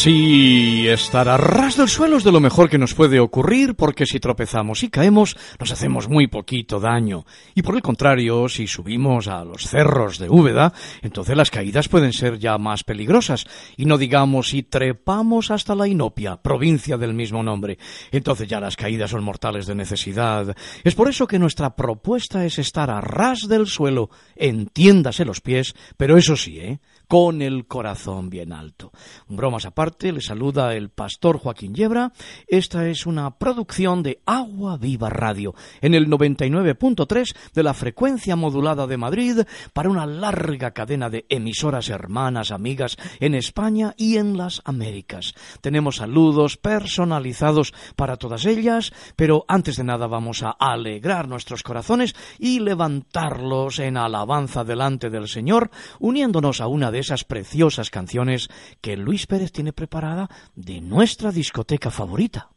Sí, estar a ras del suelo es de lo mejor que nos puede ocurrir porque si tropezamos y caemos nos hacemos muy poquito daño. Y por el contrario, si subimos a los cerros de Úbeda, entonces las caídas pueden ser ya más peligrosas. Y no digamos si trepamos hasta la Inopia, provincia del mismo nombre. Entonces ya las caídas son mortales de necesidad. Es por eso que nuestra propuesta es estar a ras del suelo, entiéndase los pies, pero eso sí, ¿eh? Con el corazón bien alto. Bromas aparte, le saluda el pastor Joaquín Yebra. Esta es una producción de Agua Viva Radio en el 99.3 de la frecuencia modulada de Madrid para una larga cadena de emisoras hermanas, amigas en España y en las Américas. Tenemos saludos personalizados para todas ellas, pero antes de nada vamos a alegrar nuestros corazones y levantarlos en alabanza delante del Señor, uniéndonos a una de esas preciosas canciones que Luis Pérez tiene preparada de nuestra discoteca favorita.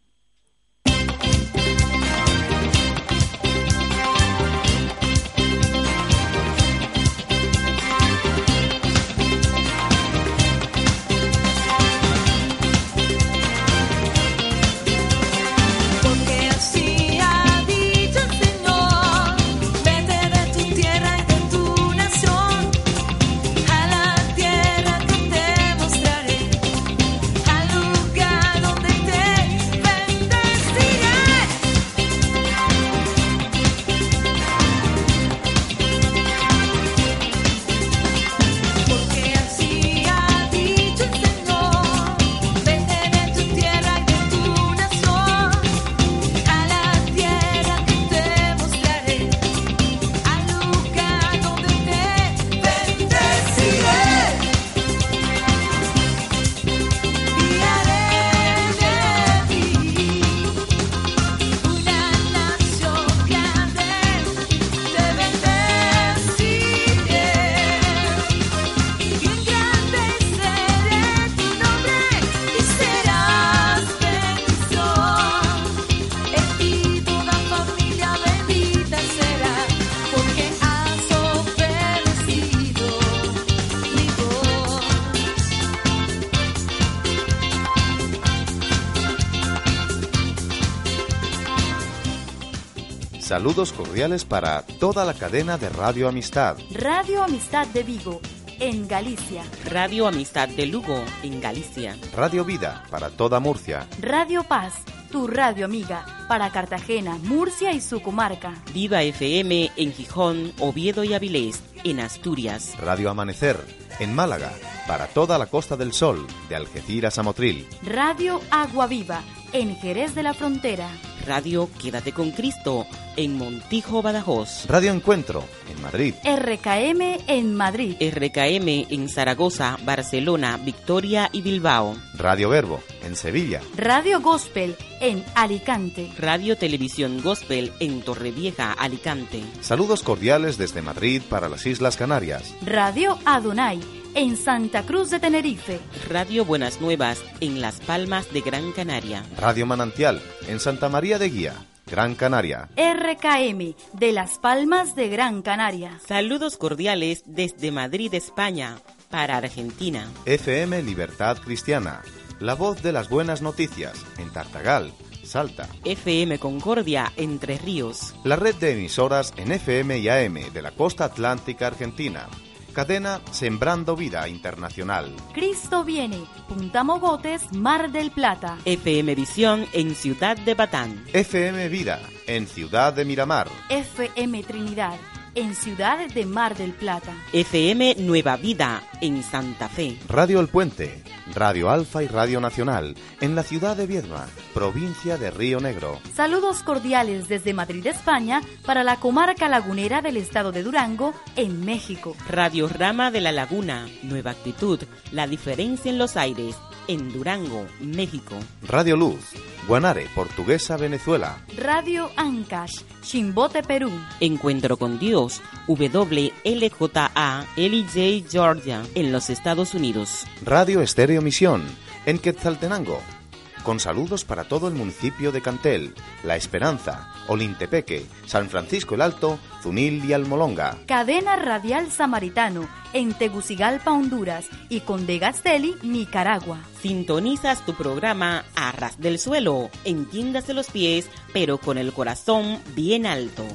Saludos cordiales para toda la cadena de Radio Amistad. Radio Amistad de Vigo, en Galicia. Radio Amistad de Lugo, en Galicia. Radio Vida, para toda Murcia. Radio Paz, tu radio amiga, para Cartagena, Murcia y su comarca. Viva FM en Gijón, Oviedo y Avilés, en Asturias. Radio Amanecer, en Málaga, para toda la Costa del Sol, de Algeciras a Motril. Radio Agua Viva, en Jerez de la Frontera. Radio Quédate con Cristo en Montijo, Badajoz. Radio Encuentro en Madrid. RKM en Madrid. RKM en Zaragoza, Barcelona, Victoria y Bilbao. Radio Verbo en Sevilla. Radio Gospel en Alicante. Radio Televisión Gospel en Torrevieja, Alicante. Saludos cordiales desde Madrid para las Islas Canarias. Radio Adonai en Santa Cruz de Tenerife. Radio Buenas Nuevas en Las Palmas de Gran Canaria. Radio Manantial en Santa María de Guía. Gran Canaria. RKM de Las Palmas de Gran Canaria. Saludos cordiales desde Madrid, España, para Argentina. FM Libertad Cristiana, la voz de las buenas noticias, en Tartagal, Salta. FM Concordia Entre Ríos. La red de emisoras en FM y AM de la costa atlántica argentina. Cadena Sembrando Vida Internacional. Cristo viene. Punta Mogotes, Mar del Plata. FM Visión en Ciudad de Batán. FM Vida en Ciudad de Miramar. FM Trinidad en Ciudad de Mar del Plata. FM Nueva Vida en Santa Fe. Radio El Puente, Radio Alfa y Radio Nacional en la ciudad de Viedma, provincia de Río Negro. Saludos cordiales desde Madrid, España, para la comarca lagunera del estado de Durango, en México. Radio Rama de la Laguna, Nueva Actitud, La Diferencia en los Aires, en Durango, México. Radio Luz, Guanare, Portuguesa, Venezuela. Radio Ancash, Chimbote, Perú. Encuentro con Dios, WLJA, LJ, Georgia, en los Estados Unidos. Radio Estéreo Misión, en Quetzaltenango. Con saludos para todo el municipio de Cantel, La Esperanza, Olintepeque, San Francisco el Alto, Zunil y Almolonga. Cadena Radial Samaritano, en Tegucigalpa, Honduras, y Conde Gasteli, Nicaragua. Sintonizas tu programa a ras del suelo, entiéndase los pies, pero con el corazón bien alto.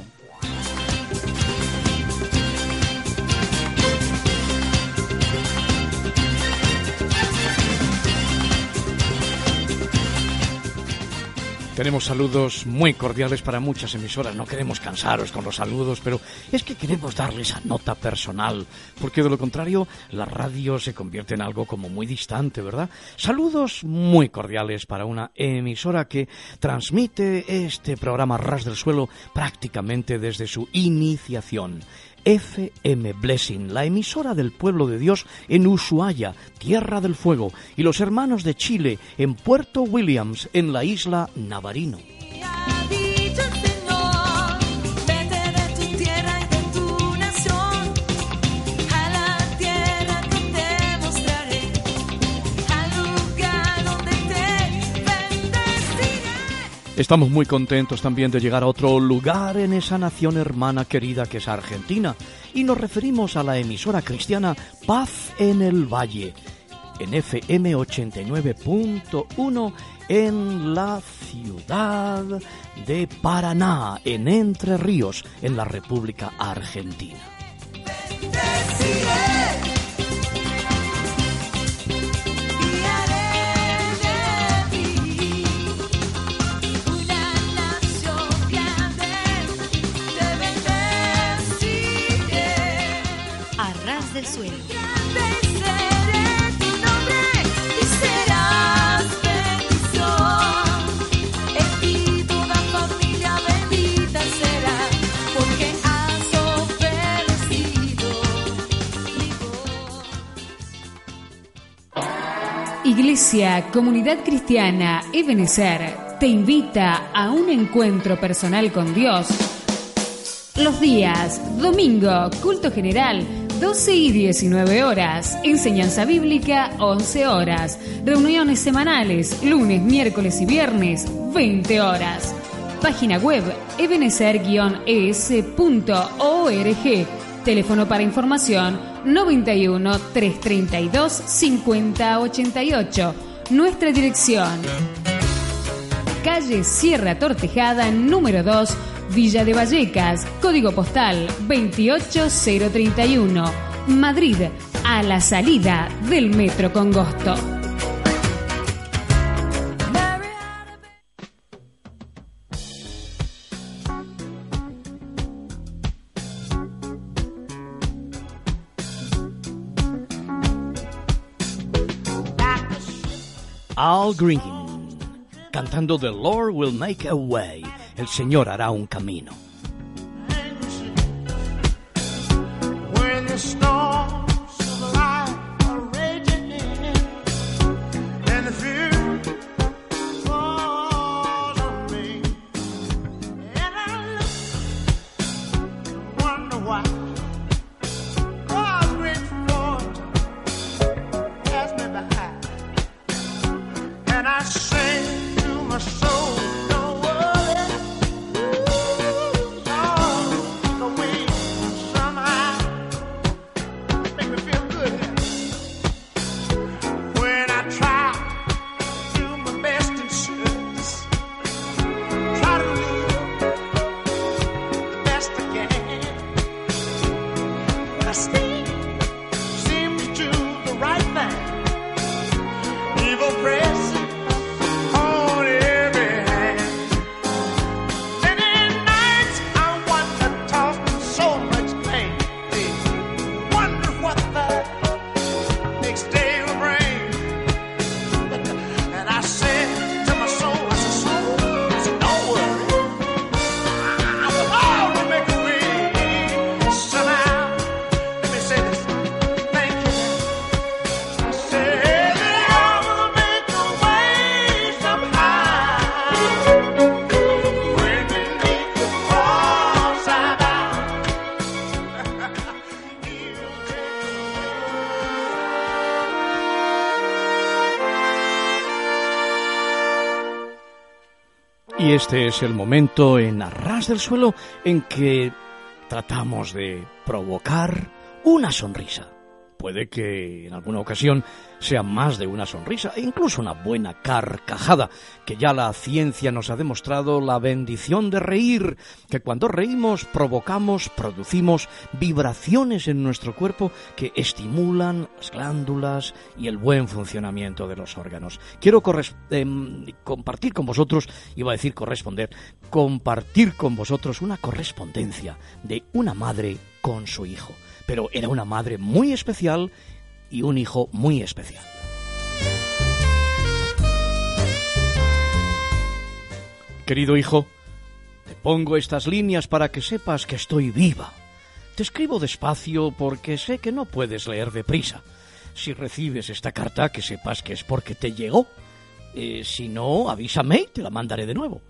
Tenemos saludos muy cordiales para muchas emisoras. No queremos cansaros con los saludos, pero es que queremos darle esa nota personal, porque de lo contrario la radio se convierte en algo como muy distante, ¿verdad? Saludos muy cordiales para una emisora que transmite este programa Ras del Suelo prácticamente desde su iniciación. FM Blessing, la emisora del pueblo de Dios en Ushuaia, Tierra del Fuego, y los hermanos de Chile en Puerto Williams, en la isla Navarino. Estamos muy contentos también de llegar a otro lugar en esa nación hermana querida que es Argentina y nos referimos a la emisora cristiana Paz en el Valle, en FM 89.1 en la ciudad de Paraná, en Entre Ríos, en la República Argentina. Comunidad Cristiana Ebenezer te invita a un encuentro personal con Dios. Los días, domingo, culto general, 12 y 19 horas. Enseñanza bíblica, 11 horas. Reuniones semanales, lunes, miércoles y viernes, 20 horas. Página web ebenezer-es.org. Teléfono para información 91 332 5088. Nuestra dirección. Calle Sierra Tortejada, número 2, Villa de Vallecas, código postal 28031, Madrid, a la salida del Metro Congosto. Green, cantando The Lord Will Make a Way el Señor hará un camino. Este es el momento en Arras del Suelo en que tratamos de provocar una sonrisa. Puede que en alguna ocasión sea más de una sonrisa e incluso una buena carcajada, que ya la ciencia nos ha demostrado la bendición de reír, que cuando reímos provocamos, producimos vibraciones en nuestro cuerpo que estimulan las glándulas y el buen funcionamiento de los órganos. Quiero em, compartir con vosotros, iba a decir corresponder, compartir con vosotros una correspondencia de una madre con su hijo pero era una madre muy especial y un hijo muy especial. Querido hijo, te pongo estas líneas para que sepas que estoy viva. Te escribo despacio porque sé que no puedes leer deprisa. Si recibes esta carta, que sepas que es porque te llegó. Eh, si no, avísame y te la mandaré de nuevo.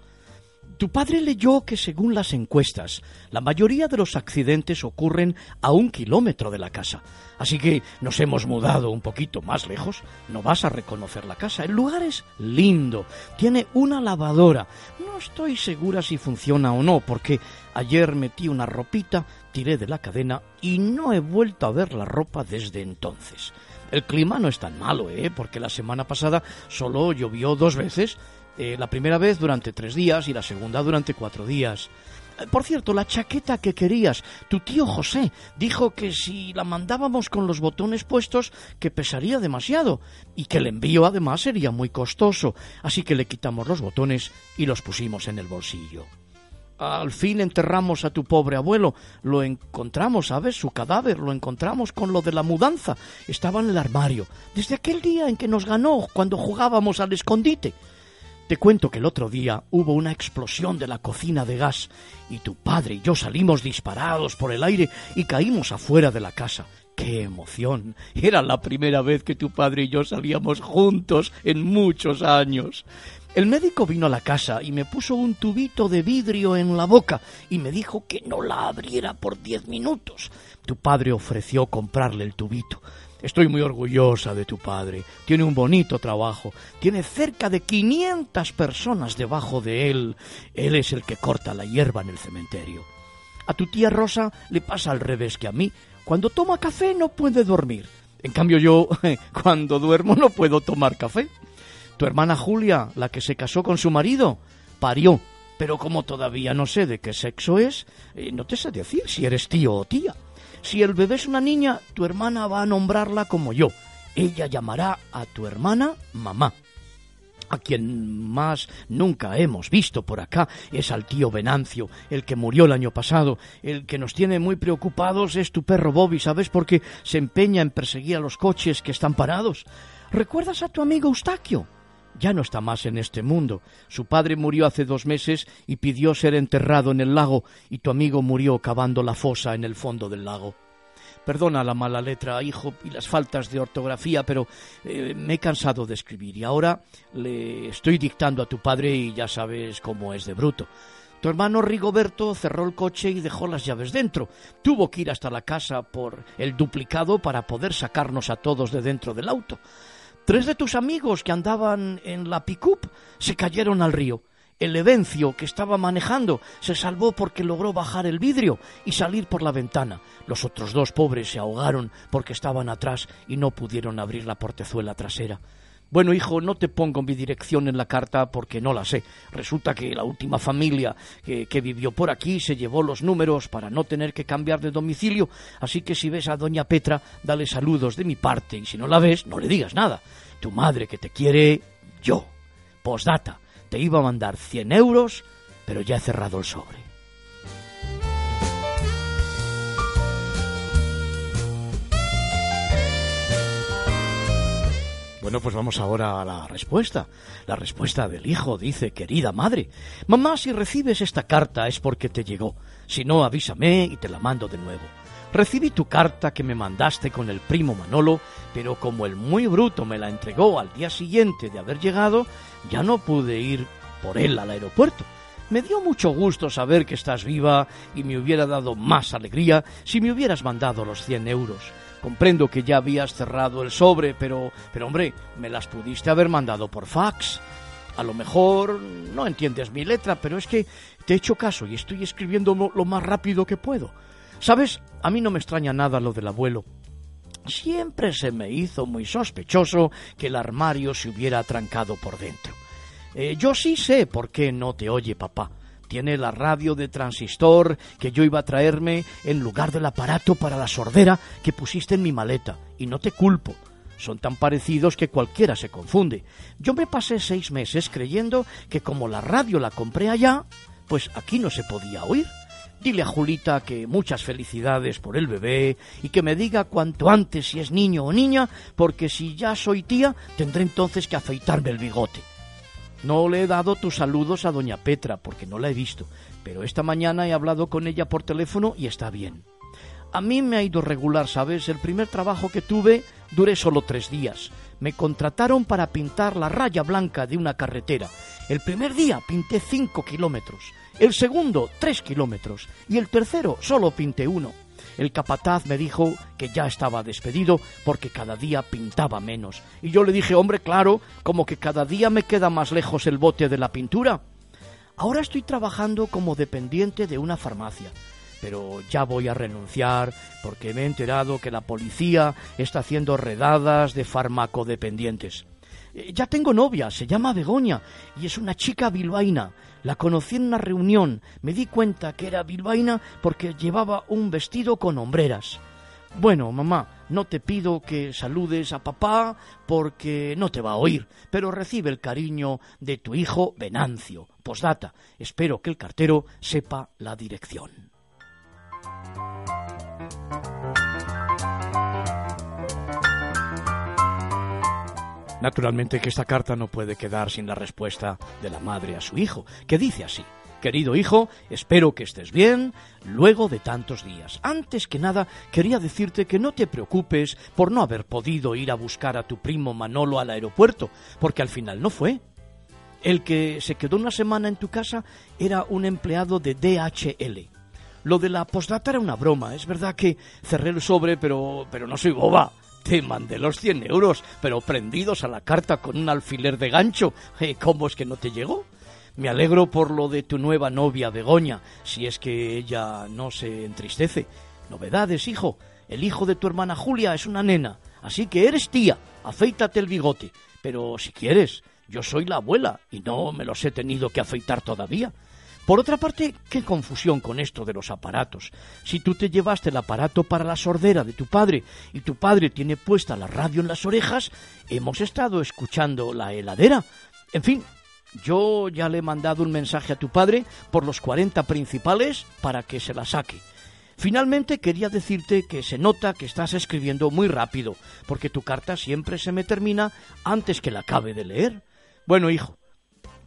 Tu padre leyó que según las encuestas, la mayoría de los accidentes ocurren a un kilómetro de la casa. Así que nos hemos mudado un poquito más lejos. No vas a reconocer la casa. El lugar es lindo. Tiene una lavadora. No estoy segura si funciona o no, porque ayer metí una ropita, tiré de la cadena y no he vuelto a ver la ropa desde entonces. El clima no es tan malo, ¿eh? Porque la semana pasada solo llovió dos veces eh, la primera vez durante tres días y la segunda durante cuatro días. Eh, por cierto, la chaqueta que querías, tu tío José dijo que si la mandábamos con los botones puestos, que pesaría demasiado y que el envío además sería muy costoso, así que le quitamos los botones y los pusimos en el bolsillo. Al fin enterramos a tu pobre abuelo. Lo encontramos, ¿sabes? Su cadáver. Lo encontramos con lo de la mudanza. Estaba en el armario. Desde aquel día en que nos ganó cuando jugábamos al escondite. Te cuento que el otro día hubo una explosión de la cocina de gas y tu padre y yo salimos disparados por el aire y caímos afuera de la casa. ¡Qué emoción! Era la primera vez que tu padre y yo salíamos juntos en muchos años. El médico vino a la casa y me puso un tubito de vidrio en la boca y me dijo que no la abriera por diez minutos. Tu padre ofreció comprarle el tubito. Estoy muy orgullosa de tu padre. Tiene un bonito trabajo. Tiene cerca de 500 personas debajo de él. Él es el que corta la hierba en el cementerio. A tu tía Rosa le pasa al revés que a mí. Cuando toma café no puede dormir. En cambio yo, cuando duermo no puedo tomar café. Tu hermana Julia, la que se casó con su marido, parió. Pero como todavía no sé de qué sexo es, eh, no te sé decir si eres tío o tía. Si el bebé es una niña, tu hermana va a nombrarla como yo. Ella llamará a tu hermana mamá. A quien más nunca hemos visto por acá es al tío Venancio, el que murió el año pasado. El que nos tiene muy preocupados es tu perro Bobby, ¿sabes? Porque se empeña en perseguir a los coches que están parados. ¿Recuerdas a tu amigo Eustaquio? Ya no está más en este mundo. Su padre murió hace dos meses y pidió ser enterrado en el lago, y tu amigo murió cavando la fosa en el fondo del lago. Perdona la mala letra, hijo, y las faltas de ortografía, pero eh, me he cansado de escribir y ahora le estoy dictando a tu padre y ya sabes cómo es de bruto. Tu hermano Rigoberto cerró el coche y dejó las llaves dentro. Tuvo que ir hasta la casa por el duplicado para poder sacarnos a todos de dentro del auto. Tres de tus amigos que andaban en la picup se cayeron al río. El Evencio, que estaba manejando, se salvó porque logró bajar el vidrio y salir por la ventana. Los otros dos pobres se ahogaron porque estaban atrás y no pudieron abrir la portezuela trasera. Bueno, hijo, no te pongo mi dirección en la carta porque no la sé. Resulta que la última familia que, vivió por aquí se llevó los números para no tener que cambiar de domicilio, así que si ves a doña Petra, dale saludos de mi parte y si no la ves, no le digas nada. Tu madre que te quiere, yo. Postdata, te iba a mandar 100 euros, pero ya he cerrado el sobre. Bueno, pues vamos ahora a la respuesta. La respuesta del hijo dice, querida madre, mamá, si recibes esta carta es porque te llegó. Si no, avísame y te la mando de nuevo. Recibí tu carta que me mandaste con el primo Manolo, pero como el muy bruto me la entregó al día siguiente de haber llegado, ya no pude ir por él al aeropuerto. Me dio mucho gusto saber que estás viva y me hubiera dado más alegría si me hubieras mandado los 100 euros. Comprendo que ya habías cerrado el sobre, pero, pero hombre, me las pudiste haber mandado por fax. A lo mejor no entiendes mi letra, pero es que te he hecho caso y estoy escribiendo lo más rápido que puedo. ¿Sabes? A mí no me extraña nada lo del abuelo. Siempre se me hizo muy sospechoso que el armario se hubiera trancado por dentro. Eh, yo sí sé por qué no te oye papá. Tiene la radio de transistor que yo iba a traerme en lugar del aparato para la sordera que pusiste en mi maleta, y no te culpo. Son tan parecidos que cualquiera se confunde. Yo me pasé seis meses creyendo que como la radio la compré allá, pues aquí no se podía oír. Dile a Julita que muchas felicidades por el bebé y que me diga cuanto antes si es niño o niña, porque si ya soy tía, tendré entonces que afeitarme el bigote. No le he dado tus saludos a doña Petra, porque no la he visto, pero esta mañana he hablado con ella por teléfono y está bien. A mí me ha ido regular, ¿sabes? El primer trabajo que tuve duré solo tres días. Me contrataron para pintar la raya blanca de una carretera. El primer día pinté cinco kilómetros el segundo, tres kilómetros. Y el tercero, solo pinté uno. El capataz me dijo que ya estaba despedido porque cada día pintaba menos. Y yo le dije, hombre, claro, como que cada día me queda más lejos el bote de la pintura. Ahora estoy trabajando como dependiente de una farmacia, pero ya voy a renunciar porque me he enterado que la policía está haciendo redadas de farmacodependientes. Eh, ya tengo novia, se llama Begoña y es una chica bilbaína. La conocí en una reunión. Me di cuenta que era bilbaína porque llevaba un vestido con hombreras. Bueno, mamá, no te pido que saludes a papá porque no te va a oír, pero recibe el cariño de tu hijo Venancio. Posdata, espero que el cartero sepa la dirección. Naturalmente que esta carta no puede quedar sin la respuesta de la madre a su hijo, que dice así. Querido hijo, espero que estés bien luego de tantos días. Antes que nada, quería decirte que no te preocupes por no haber podido ir a buscar a tu primo Manolo al aeropuerto, porque al final no fue. El que se quedó una semana en tu casa era un empleado de DHL. Lo de la postdata era una broma. Es verdad que cerré el sobre, pero, pero no soy boba. Te mandé los 100 euros, pero prendidos a la carta con un alfiler de gancho. Eh, ¿Cómo es que no te llegó? Me alegro por lo de tu nueva novia, Begoña, si es que ella no se entristece. Novedades, hijo. El hijo de tu hermana Julia es una nena, así que eres tía. Afeítate el bigote. Pero si quieres, yo soy la abuela y no me los he tenido que afeitar todavía. Por otra parte, qué confusión con esto de los aparatos. Si tú te llevaste el aparato para la sordera de tu padre y tu padre tiene puesta la radio en las orejas, hemos estado escuchando la heladera. En fin, yo ya le he mandado un mensaje a tu padre por los 40 principales para que se la saque. Finalmente quería decirte que se nota que estás escribiendo muy rápido, porque tu carta siempre se me termina antes que la acabe de leer. Bueno, hijo,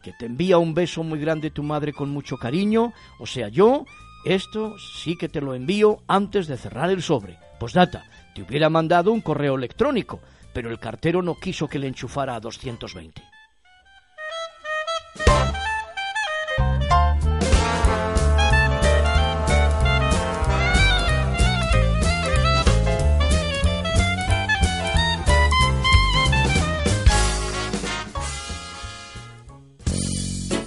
que te envía un beso muy grande tu madre con mucho cariño, o sea, yo, esto sí que te lo envío antes de cerrar el sobre. Pues data, te hubiera mandado un correo electrónico, pero el cartero no quiso que le enchufara a 220.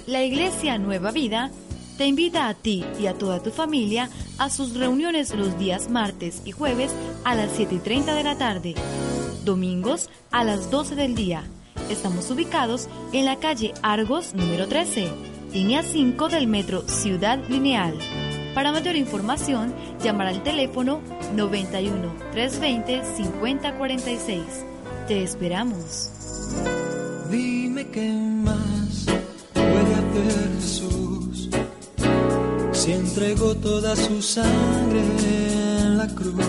La Iglesia Nueva Vida te invita a ti y a toda tu familia a sus reuniones los días martes y jueves a las 7 y 30 de la tarde, domingos a las 12 del día. Estamos ubicados en la calle Argos número 13, línea 5 del metro Ciudad Lineal. Para mayor información, llamar al teléfono 91 320 5046. Te esperamos. Dime qué más Jesús si entregó toda su sangre en la cruz.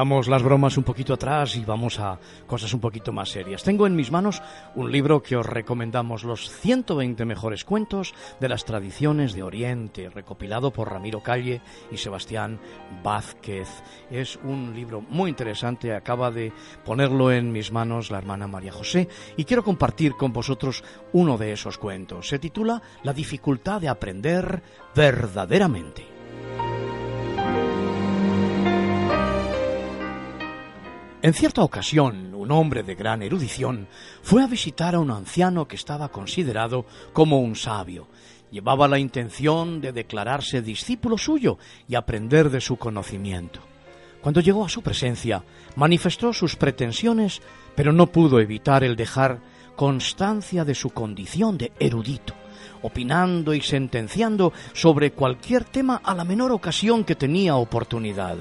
Dejamos las bromas un poquito atrás y vamos a cosas un poquito más serias. Tengo en mis manos un libro que os recomendamos, los 120 mejores cuentos de las tradiciones de Oriente, recopilado por Ramiro Calle y Sebastián Vázquez. Es un libro muy interesante, acaba de ponerlo en mis manos la hermana María José y quiero compartir con vosotros uno de esos cuentos. Se titula La dificultad de aprender verdaderamente. En cierta ocasión, un hombre de gran erudición fue a visitar a un anciano que estaba considerado como un sabio. Llevaba la intención de declararse discípulo suyo y aprender de su conocimiento. Cuando llegó a su presencia, manifestó sus pretensiones, pero no pudo evitar el dejar constancia de su condición de erudito, opinando y sentenciando sobre cualquier tema a la menor ocasión que tenía oportunidad.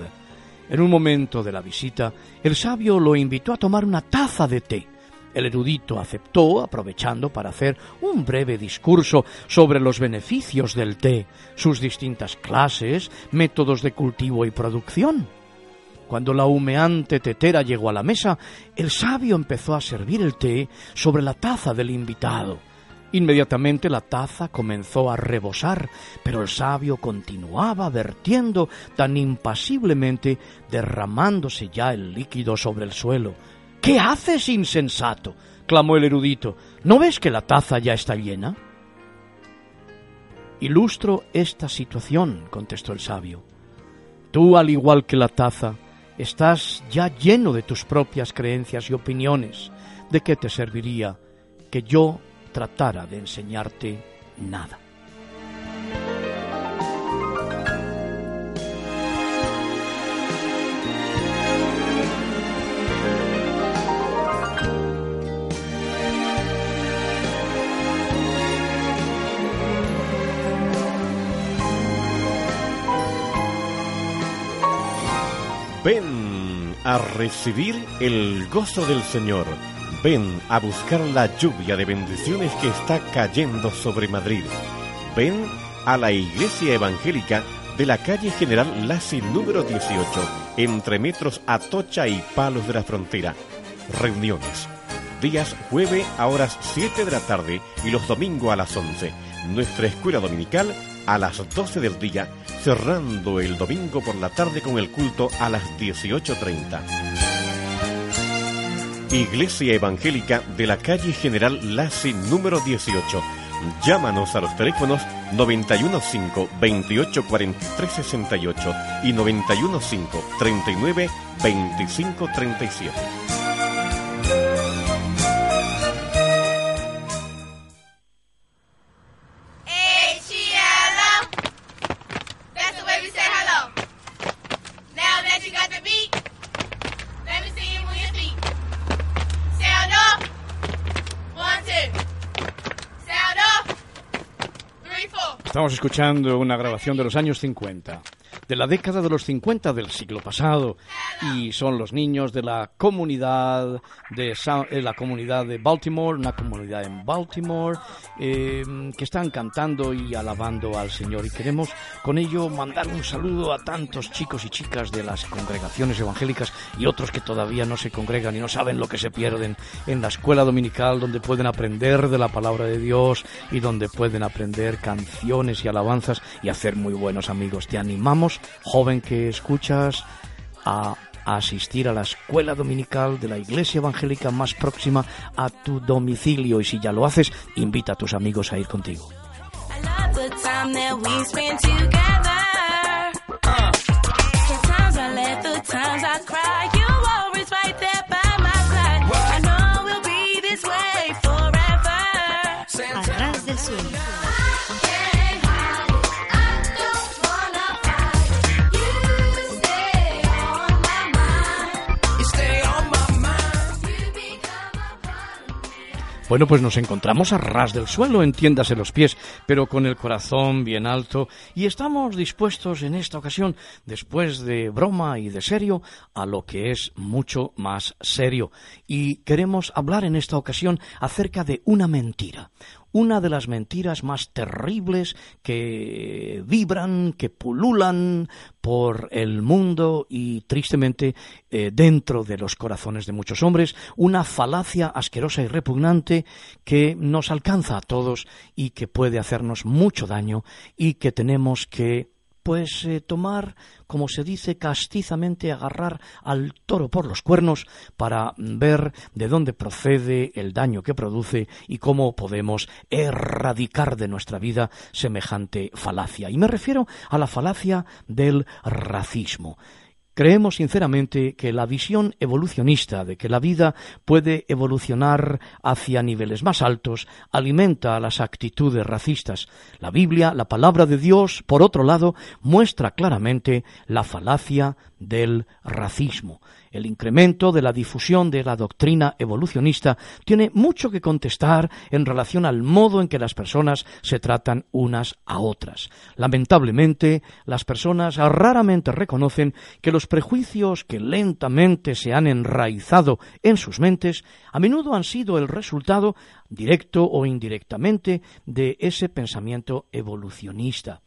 En un momento de la visita, el sabio lo invitó a tomar una taza de té. El erudito aceptó, aprovechando para hacer un breve discurso sobre los beneficios del té, sus distintas clases, métodos de cultivo y producción. Cuando la humeante tetera llegó a la mesa, el sabio empezó a servir el té sobre la taza del invitado. Inmediatamente la taza comenzó a rebosar, pero el sabio continuaba vertiendo tan impasiblemente, derramándose ya el líquido sobre el suelo. ¿Qué haces, insensato? clamó el erudito. ¿No ves que la taza ya está llena? Ilustro esta situación, contestó el sabio. Tú, al igual que la taza, estás ya lleno de tus propias creencias y opiniones. ¿De qué te serviría que yo tratara de enseñarte nada. Ven a recibir el gozo del Señor Ven a buscar la lluvia de bendiciones que está cayendo sobre Madrid. Ven a la Iglesia Evangélica de la calle General Lassi número 18, entre metros Atocha y Palos de la Frontera. Reuniones. Días jueves a horas 7 de la tarde y los domingos a las 11. Nuestra escuela dominical a las 12 del día, cerrando el domingo por la tarde con el culto a las 18.30. Iglesia Evangélica de la calle General Lassi número 18. Llámanos a los teléfonos 915 28 43 68 y 915 Estamos escuchando una grabación de los años 50, de la década de los 50 del siglo pasado, y son los niños de la comunidad de eh, la comunidad de Baltimore, una comunidad en Baltimore, em, que están cantando y alabando al Señor. Y queremos con ello mandar un saludo a tantos chicos y chicas de las congregaciones evangélicas y otros que todavía no se congregan y no saben lo que se pierden en la escuela dominical, donde pueden aprender de la palabra de Dios y donde pueden aprender canciones y alabanzas y hacer muy buenos amigos. Te animamos, joven que escuchas, a asistir a la escuela dominical de la iglesia evangélica más próxima a tu domicilio y si ya lo haces, invita a tus amigos a ir contigo. Bueno, pues nos encontramos a ras del suelo, entiéndase los pies, pero con el corazón bien alto y estamos dispuestos en esta ocasión, después de broma y de serio, a lo que es mucho más serio. Y queremos hablar en esta ocasión acerca de una mentira, una de las mentiras más terribles que vibran, que pululan por el mundo y tristemente eh, dentro de los corazones de muchos hombres, una falacia asquerosa y repugnante que nos alcanza a todos y que puede hacernos mucho daño y que tenemos que pues eh, tomar, como se dice castizamente, agarrar al toro por los cuernos para ver de dónde procede el daño que produce y cómo podemos erradicar de nuestra vida semejante falacia. Y me refiero a la falacia del racismo. Creemos sinceramente que la visión evolucionista de que la vida puede evolucionar hacia niveles más altos alimenta las actitudes racistas. La Biblia, la palabra de Dios, por otro lado, muestra claramente la falacia del racismo. El incremento de la difusión de la doctrina evolucionista tiene mucho que contestar en relación al modo en que las personas se tratan unas a otras. Lamentablemente, las personas raramente reconocen que los prejuicios que lentamente se han enraizado en sus mentes a menudo han sido el resultado, directo o indirectamente, de ese pensamiento evolucionista.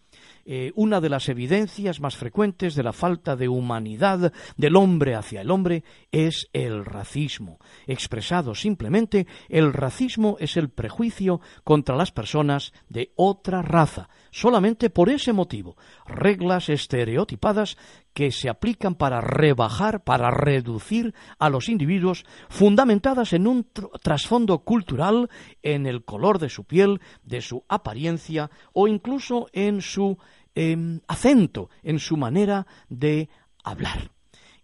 Eh, una de las evidencias más frecuentes de la falta de humanidad del hombre hacia el hombre es el racismo. Expresado simplemente, el racismo es el prejuicio contra las personas de otra raza, solamente por ese motivo. Reglas estereotipadas que se aplican para rebajar, para reducir a los individuos, fundamentadas en un trasfondo cultural, en el color de su piel, de su apariencia o incluso en su em, acento, en su manera de hablar.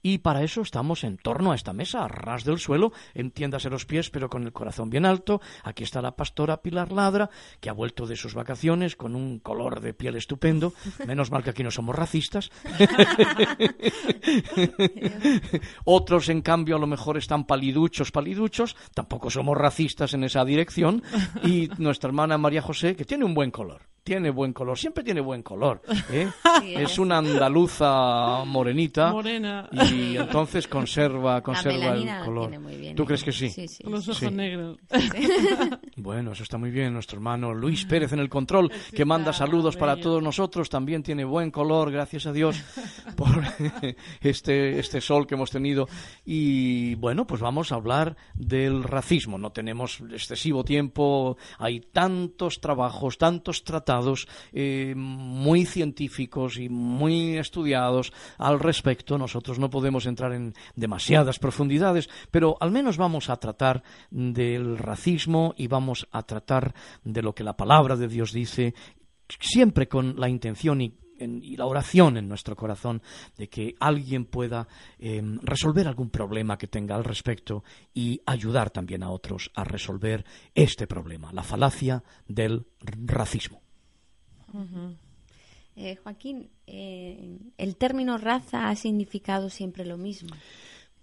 Y para eso estamos en torno a esta mesa, a ras del suelo, entiéndase los pies, pero con el corazón bien alto. Aquí está la pastora Pilar Ladra, que ha vuelto de sus vacaciones con un color de piel estupendo. Menos mal que aquí no somos racistas. Otros, en cambio, a lo mejor están paliduchos, paliduchos. Tampoco somos racistas en esa dirección. Y nuestra hermana María José, que tiene un buen color tiene buen color, siempre tiene buen color. ¿eh? es una andaluza morenita Morena. y entonces conserva, conserva el color. ¿Tú crees que sí? sí, los ojos negros. bueno, eso está muy bien. Nuestro hermano Luis Pérez en el control, que manda saludos para todos nosotros, también tiene buen color, gracias a Dios por este, este sol que hemos tenido. Y bueno, pues vamos a hablar del racismo. No tenemos excesivo tiempo, hay tantos trabajos, tantos tratados muy científicos y muy estudiados al respecto. Nosotros no podemos entrar en demasiadas profundidades, pero al menos vamos a tratar del racismo y vamos a tratar de lo que la palabra de Dios dice, siempre con la intención y la oración en nuestro corazón de que alguien pueda em, resolver algún problema que tenga al respecto y ayudar también a otros a resolver este problema, la falacia del racismo. Eh, Joaquín, eh, ¿el término raza ha significado siempre lo mismo?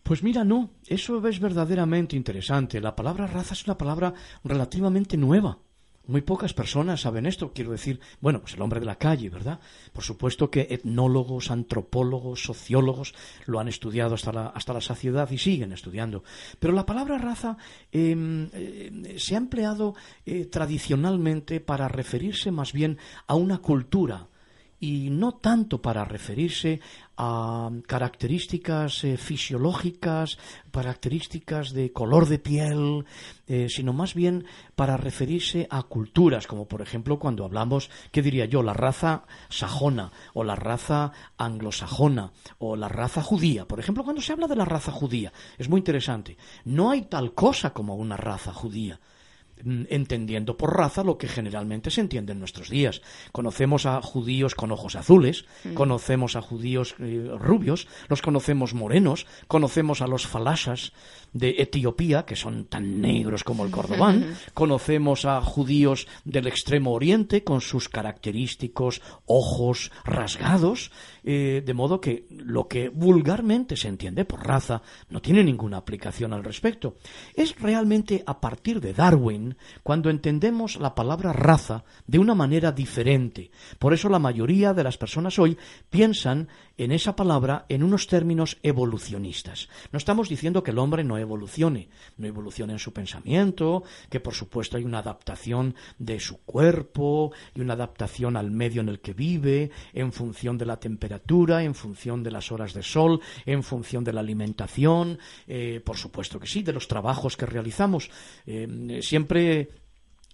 Pues mira, no, eso es verdaderamente interesante. La palabra raza es una palabra relativamente nueva. Muy pocas personas saben esto, quiero decir, bueno, pues el hombre de la calle, ¿verdad? Por supuesto que etnólogos, antropólogos, sociólogos lo han estudiado hasta la, hasta la saciedad y siguen estudiando. Pero la palabra raza em, eh, se ha empleado eh, tradicionalmente para referirse más bien a una cultura, y no tanto para referirse a características eh, fisiológicas, características de color de piel, eh, sino más bien para referirse a culturas, como por ejemplo cuando hablamos, ¿qué diría yo?, la raza sajona o la raza anglosajona o la raza judía. Por ejemplo, cuando se habla de la raza judía, es muy interesante. No hay tal cosa como una raza judía. Mm, entendiendo por raza lo que generalmente se entiende en nuestros días. Conocemos a judíos con ojos azules, mm. conocemos a judíos eh, rubios, los conocemos morenos, conocemos a los falashas de Etiopía, que son tan negros como el cordobán, conocemos a judíos del extremo oriente con sus característicos ojos rasgados, eh, de modo que lo que vulgarmente se entiende por raza no tiene ninguna aplicación al respecto. Es realmente a partir de Darwin cuando entendemos la palabra raza de una manera diferente. Por eso la mayoría de las personas hoy piensan en esa palabra en unos términos evolucionistas. No estamos diciendo que el hombre no evolucione, no evolucione en su pensamiento, que por supuesto hay una adaptación de su cuerpo y una adaptación al medio en el que vive, en función de la temperatura, en función de las horas de sol, en función de la alimentación, eh, por supuesto que sí, de los trabajos que realizamos. Eh, siempre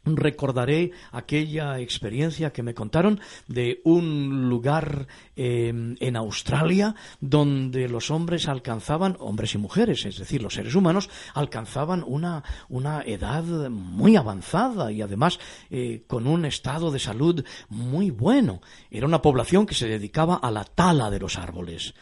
recordaré aquella experiencia que me contaron de un lugar eh, en Australia donde los hombres alcanzaban, hombres y mujeres, es decir, los seres humanos, alcanzaban una, una edad muy avanzada y además eh, con un estado de salud muy bueno. Era una población que se dedicaba a la tala de los árboles.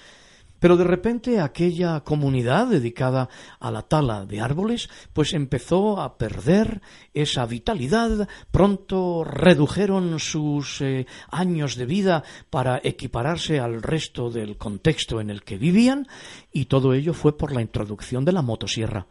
Pero de repente aquella comunidad dedicada a la tala de árboles, pues empezó a perder esa vitalidad, pronto redujeron sus eh, años de vida para equipararse al resto del contexto en el que vivían, y todo ello fue por la introducción de la motosierra.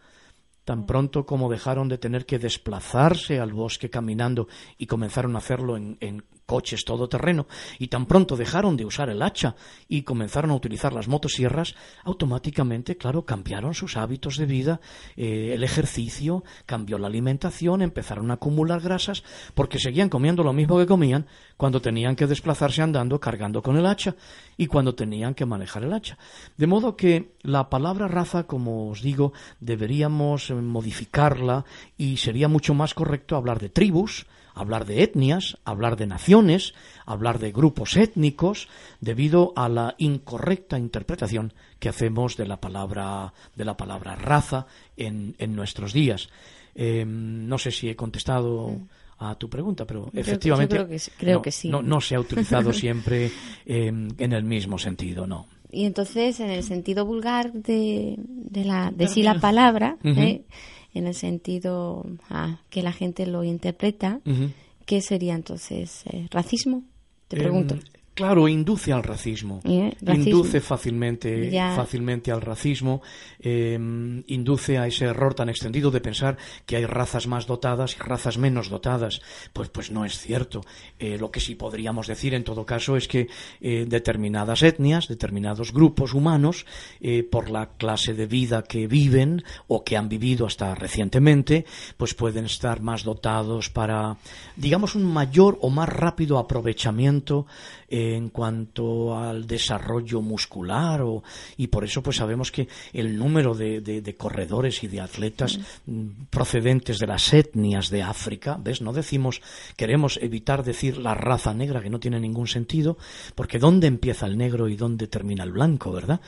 Tan pronto como dejaron de tener que desplazarse al bosque caminando y comenzaron a hacerlo en, en coches todoterreno y tan pronto dejaron de usar el hacha y comenzaron a utilizar las motosierras, automáticamente, claro, cambiaron sus hábitos de vida, eh, el ejercicio, cambió la alimentación, empezaron a acumular grasas porque seguían comiendo lo mismo que comían cuando tenían que desplazarse andando cargando con el hacha y cuando tenían que manejar el hacha. De modo que la palabra raza, como os digo, deberíamos modificarla y sería mucho más correcto hablar de tribus, hablar de etnias, hablar de naciones, hablar de grupos étnicos, debido a la incorrecta interpretación que hacemos de la palabra, de la palabra raza en, en nuestros días. Eh, no sé si he contestado a tu pregunta, pero Creo que- efectivamente yo creo que creo no, que sí. no- no se ha utilizado siempre eh, en el mismo sentido, no. Y entonces, en el sentido vulgar de, de, la, de sí la palabra, Ujú. ¿eh? En el sentido ah, que la gente lo interpreta. ¿qué sería entonces? eh, ¿Racismo? Te pregunto. Claro, induce al racismo. ¿Eh? Racismo. Induce fácilmente, Ya. fácilmente al racismo. em, induce a ese error tan extendido de pensar que hay razas más dotadas y razas menos dotadas. Pues, pues no es cierto. Eh, lo que sí podríamos decir en todo caso es que eh, determinadas etnias, determinados grupos humanos, por la clase de vida que viven o que han vivido hasta recientemente, pues pueden estar más dotados para, digamos, un mayor o más rápido aprovechamiento en cuanto al desarrollo muscular o, y por eso pues sabemos que el número de, de- de corredores y de atletas mm, procedentes de las etnias de África, ¿ves? No decimos, queremos evitar decir la raza negra que no tiene ningún sentido, porque ¿dónde empieza el negro y dónde termina el blanco, verdad?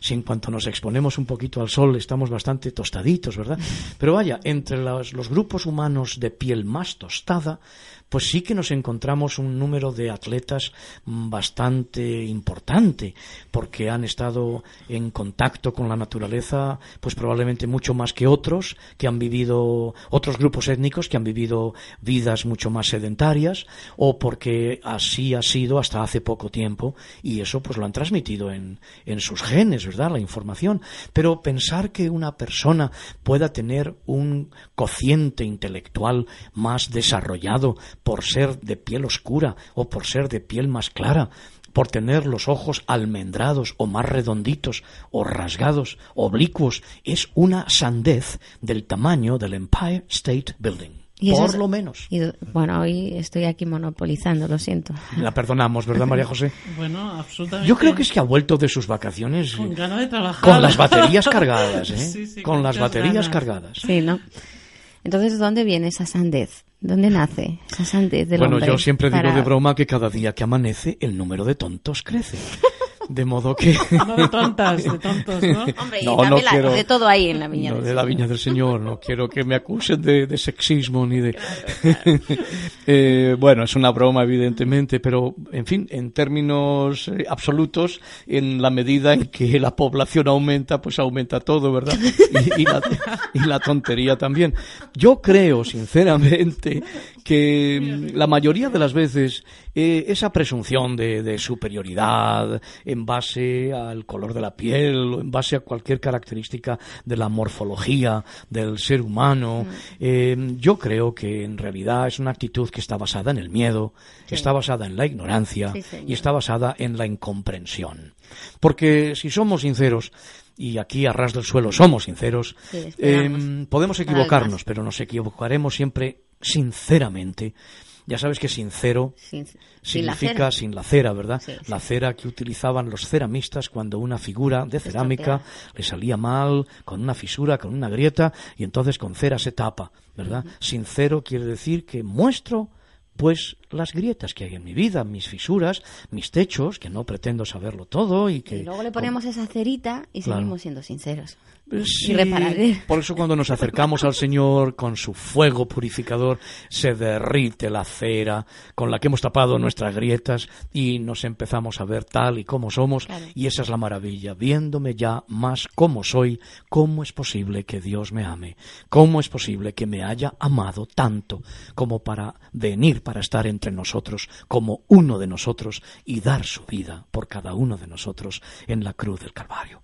Si en cuanto nos exponemos un poquito al sol estamos bastante tostaditos, ¿verdad? Pero vaya, entre los, los grupos humanos de piel más tostada, pues sí que nos encontramos un número de atletas bastante importante, porque han estado en contacto con la naturaleza, pues probablemente mucho más que otros, que han vivido, otros grupos étnicos que han vivido vidas mucho más sedentarias, o porque así ha sido hasta hace poco tiempo, y eso pues lo han transmitido en, en sus genes, ¿verdad? La información. Pero pensar que una persona pueda tener un cociente intelectual más desarrollado por ser de piel oscura o por ser de piel más clara, por tener los ojos almendrados o más redonditos o rasgados, oblicuos, es una sandez del tamaño del Empire State Building. Y Por es- lo menos. y, bueno, hoy estoy aquí monopolizando, lo siento. La perdonamos, ¿verdad, María José? Bueno, absolutamente. Yo creo que es que ha vuelto de sus vacaciones Con ganas de trabajar. con las baterías cargadas, ¿eh? Sí, sí, con con las baterías ganas. cargadas. Sí, ¿no? Entonces, ¿dónde viene esa sandez? ¿Dónde nace esa sandez del Bueno, hombre? yo siempre digo para- de broma que cada día que amanece el número de tontos crece. De modo que... No de tontas, de tontos, ¿no? Hombre, y No, también no la- quiero- de todo ahí en la viña. No, del de la Señor. viña del Señor, no quiero que me acusen de, de sexismo ni de... Eh, bueno, es una broma, evidentemente, pero, en fin, en términos eh, absolutos, en la medida en que la población aumenta, pues aumenta todo, ¿verdad? Y, y la, y la tontería también. Yo creo, sinceramente, que mm, la mayoría de las veces eh, esa presunción de, de superioridad en base al color de la piel o en base a cualquier característica de la morfología del ser humano, eh, yo creo que en realidad es una actitud que está basada en el miedo, está basada en la ignorancia Sí, y está basada en la incomprensión. Porque si somos sinceros, y aquí a ras del suelo somos sinceros, Sí, em, podemos equivocarnos, pero nos equivocaremos siempre sinceramente. Ya sabes que sincero Sin, significa sin la cera, ¿verdad? Sí, sí. La cera que utilizaban los ceramistas cuando una figura de cerámica le salía mal, con una fisura, con una grieta, y entonces con cera se tapa, ¿verdad? Sincero quiere decir que muestro pues las grietas que hay en mi vida, mis fisuras, mis techos, que no pretendo saberlo todo y que Y luego le ponemos esa cerita y Claro. seguimos siendo sinceros. Sí. Por eso cuando nos acercamos al Señor con su fuego purificador, se derrite la cera con la que hemos tapado nuestras grietas y nos empezamos a ver tal y como somos. Claro. Y esa es la maravilla, viéndome ya más como soy, cómo es posible que Dios me ame, cómo es posible que me haya amado tanto como para venir para estar entre nosotros como uno de nosotros y dar su vida por cada uno de nosotros en la cruz del Calvario.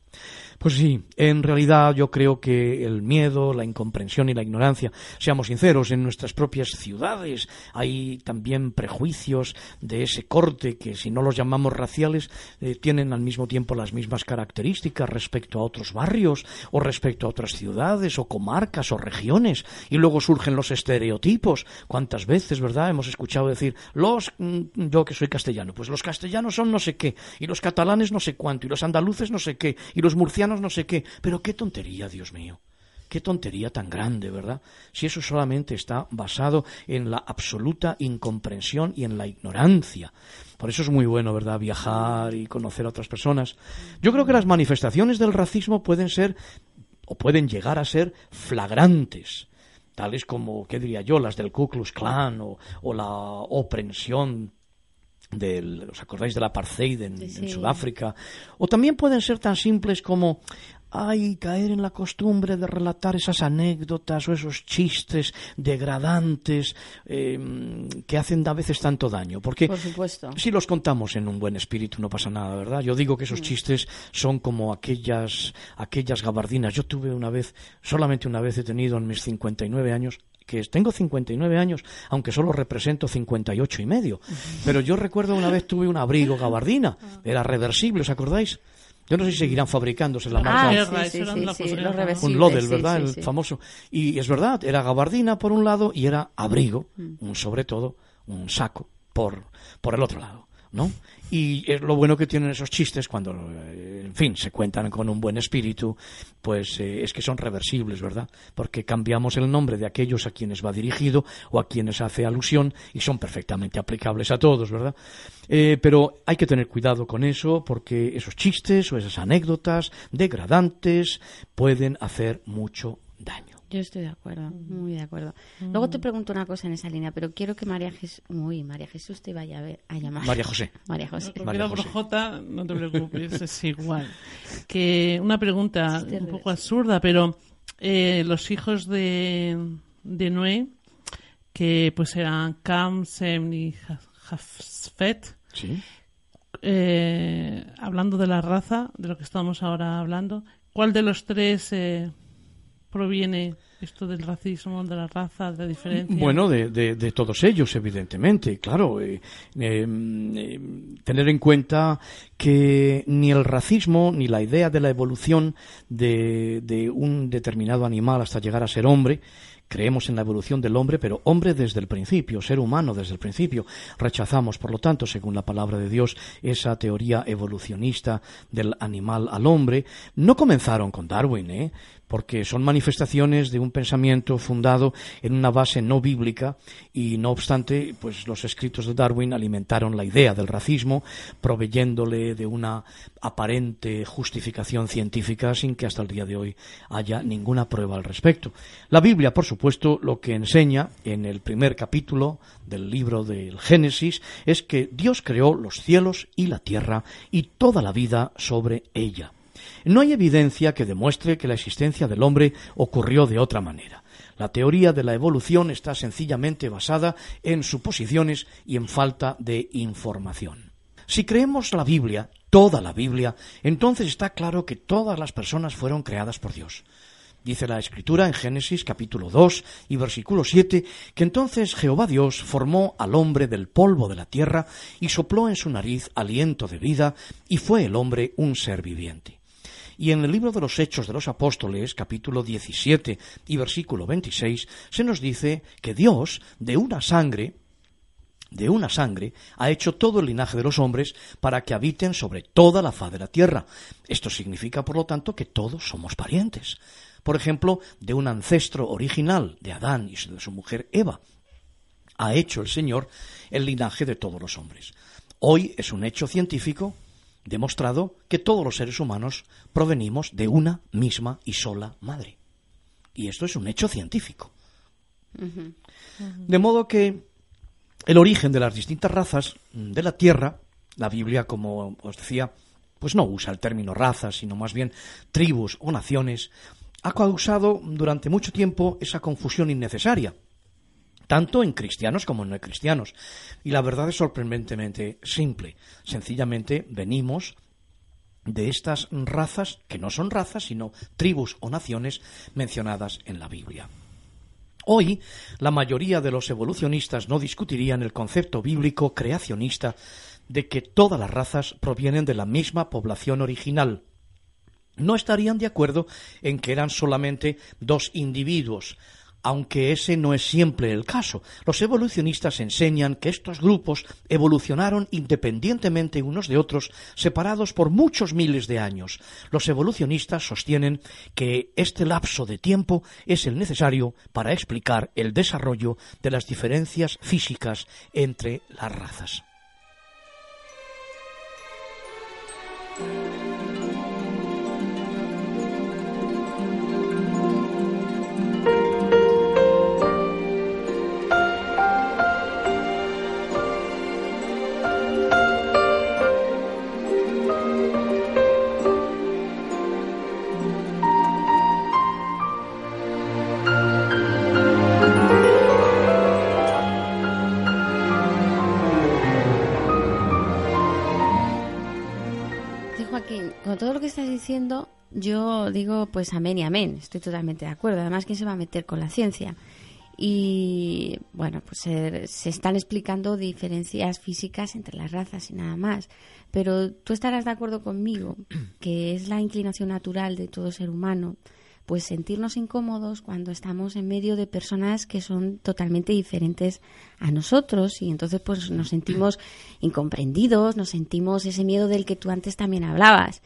Pues sí, en realidad yo creo que el miedo, la incomprensión y la ignorancia, seamos sinceros, en nuestras propias ciudades hay también prejuicios de ese corte que si no los llamamos raciales eh, tienen al mismo tiempo las mismas características respecto a otros barrios o respecto a otras ciudades o comarcas o regiones y luego surgen los estereotipos. ¿Cuántas veces, verdad, hemos escuchado decir los mm, yo que soy castellano, pues los castellanos son no sé qué y los catalanes no sé cuánto y los andaluces no sé qué y los murcianos no sé qué, pero qué tontería, Dios mío. Qué tontería tan grande, ¿verdad? Si eso solamente está basado en la absoluta incomprensión y en la ignorancia. Por eso es muy bueno, ¿verdad? Viajar y conocer a otras personas. Yo creo que las manifestaciones del racismo pueden ser o pueden llegar a ser flagrantes, tales como, ¿qué diría yo?, las del Ku Klux Klan o, o la opresión del, ¿os acordáis del apartheid en, Sí, en. Sudáfrica? O también pueden ser tan simples como, ay, caer en la costumbre de relatar esas anécdotas o esos chistes degradantes eh, que hacen a veces tanto daño. Porque Por supuesto. si los contamos en un buen espíritu no pasa nada, ¿verdad? Yo digo que esos chistes son como aquellas, aquellas gabardinas. Yo tuve una vez, solamente una vez he tenido en mis 59 años, que tengo 59 años, aunque solo represento 58 y medio. Pero yo recuerdo una vez tuve un abrigo gabardina, era reversible, ¿os acordáis? Yo no sé si seguirán fabricándose la marca. Ah, sí, un Lodel, ¿verdad? sí, el famoso. Y es verdad, era gabardina por un lado y era abrigo, un sobre todo, un saco por, por el otro lado, ¿no? Y es lo bueno que tienen esos chistes cuando, eh, en fin, se cuentan con un buen espíritu, pues eh, es que son reversibles, ¿verdad? Porque cambiamos el nombre de aquellos a quienes va dirigido o a quienes hace alusión y son perfectamente aplicables a todos, ¿verdad? Eh, pero hay que tener cuidado con eso porque esos chistes o esas anécdotas degradantes pueden hacer mucho daño. Yo estoy de acuerdo, muy de acuerdo. Luego te pregunto una cosa en esa línea, pero quiero que María Jesús, uy, María Jesús te vaya a, ver, a llamar. María José. María José. Porque María José. brojota, no te preocupes, es igual. Que una pregunta un poco absurda, pero eh, los hijos de, de Noé, que pues eran Cam, Sem y Ja- Jafet, Sí. eh, hablando de la raza, de lo que estamos ahora hablando, ¿cuál de los tres eh, proviene esto del racismo, de la raza, de la diferencia? Bueno, de, todos ellos, evidentemente, claro. eh, eh, eh, tener en cuenta que ni el racismo ni la idea de la evolución de, de un determinado animal hasta llegar a ser hombre, creemos en la evolución del hombre, pero hombre desde el principio, ser humano desde el principio. Rechazamos, por lo tanto, según la palabra de Dios, esa teoría evolucionista del animal al hombre. No comenzaron con Darwin, ¿eh? Porque son manifestaciones de un pensamiento fundado en una base no bíblica y no obstante, pues los escritos de Darwin alimentaron la idea del racismo, proveyéndole de una aparente justificación científica sin que hasta el día de hoy haya ninguna prueba al respecto. La Biblia, por supuesto, lo que enseña en el primer capítulo del libro del Génesis es que Dios creó los cielos y la tierra y toda la vida sobre ella. No hay evidencia que demuestre que la existencia del hombre ocurrió de otra manera. La teoría de la evolución está sencillamente basada en suposiciones y en falta de información. Si creemos la Biblia, toda la Biblia, entonces está claro que todas las personas fueron creadas por Dios. Dice la Escritura en Génesis capítulo 2 y versículo 7 que entonces Jehová Dios formó al hombre del polvo de la tierra y sopló en su nariz aliento de vida y fue el hombre un ser viviente. Y en el libro de los Hechos de los Apóstoles, capítulo 17 y versículo 26, se nos dice que Dios, de una sangre, de una sangre, ha hecho todo el linaje de los hombres para que habiten sobre toda la faz de la tierra. Esto significa, por lo tanto, que todos somos parientes por ejemplo, de un ancestro original de Adán y de su mujer Eva. Ha hecho el Señor el linaje de todos los hombres. Hoy es un hecho científico demostrado que todos los seres humanos provenimos de una misma y sola madre. Y esto es un hecho científico. De modo que el origen de las distintas razas de la Tierra, la Biblia, como os decía, pues no usa el término razas, sino más bien tribus o naciones, ha causado durante mucho tiempo esa confusión innecesaria, tanto en cristianos como en no cristianos. Y la verdad es sorprendentemente simple. Sencillamente venimos de estas razas, que no son razas, sino tribus o naciones mencionadas en la Biblia. Hoy, la mayoría de los evolucionistas no discutirían el concepto bíblico creacionista de que todas las razas provienen de la misma población original, no estarían de acuerdo en que eran solamente dos individuos, aunque ese no es siempre el caso. Los evolucionistas enseñan que estos grupos evolucionaron independientemente unos de otros, separados por muchos miles de años. Los evolucionistas sostienen que este lapso de tiempo es el necesario para explicar el desarrollo de las diferencias físicas entre las razas. Todo lo que estás diciendo, yo digo pues amén y amén. Estoy totalmente de acuerdo. Además, ¿quién se va a meter con la ciencia? Y bueno, pues se, se, están explicando diferencias físicas entre las razas y nada más. Pero tú estarás de acuerdo conmigo que es la inclinación natural de todo ser humano pues sentirnos incómodos cuando estamos en medio de personas que son totalmente diferentes a nosotros y entonces pues nos sentimos incomprendidos, nos sentimos ese miedo del que tú antes también hablabas